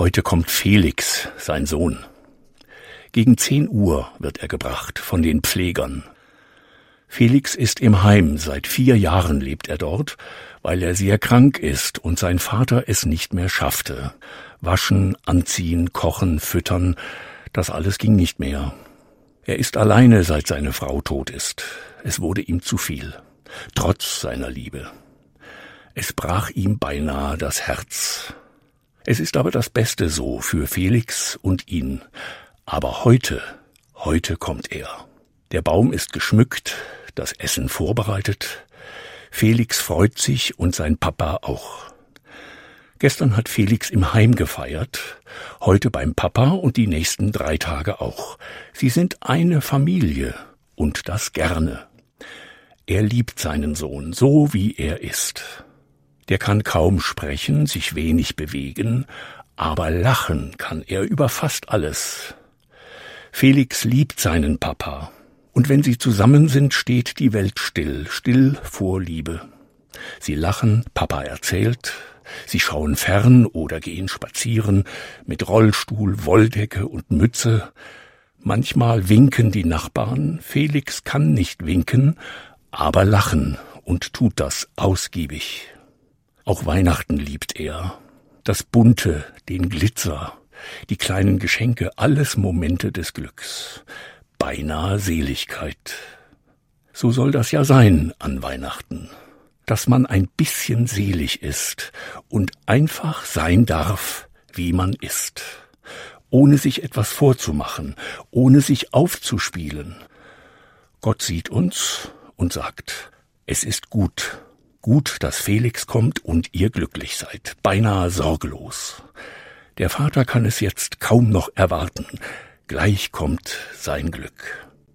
Heute kommt Felix, sein Sohn. Gegen zehn Uhr wird er gebracht von den Pflegern. Felix ist im Heim, seit vier Jahren lebt er dort, weil er sehr krank ist und sein Vater es nicht mehr schaffte. Waschen, anziehen, kochen, füttern, das alles ging nicht mehr. Er ist alleine, seit seine Frau tot ist. Es wurde ihm zu viel, trotz seiner Liebe. Es brach ihm beinahe das Herz. Es ist aber das Beste so für Felix und ihn. Aber heute, heute kommt er. Der Baum ist geschmückt, das Essen vorbereitet. Felix freut sich und sein Papa auch. Gestern hat Felix im Heim gefeiert, heute beim Papa und die nächsten drei Tage auch. Sie sind eine Familie und das gerne. Er liebt seinen Sohn so, wie er ist. Der kann kaum sprechen, sich wenig bewegen, aber lachen kann er über fast alles. Felix liebt seinen Papa, und wenn sie zusammen sind, steht die Welt still, still vor Liebe. Sie lachen, Papa erzählt, sie schauen fern oder gehen spazieren, mit Rollstuhl, Wolldecke und Mütze. Manchmal winken die Nachbarn, Felix kann nicht winken, aber lachen und tut das ausgiebig. Auch Weihnachten liebt er. Das Bunte, den Glitzer, die kleinen Geschenke, alles Momente des Glücks beinahe Seligkeit. So soll das ja sein an Weihnachten, dass man ein bisschen selig ist und einfach sein darf, wie man ist, ohne sich etwas vorzumachen, ohne sich aufzuspielen. Gott sieht uns und sagt, es ist gut, gut, dass Felix kommt und ihr glücklich seid, beinahe sorglos. Der Vater kann es jetzt kaum noch erwarten, Gleich kommt sein Glück.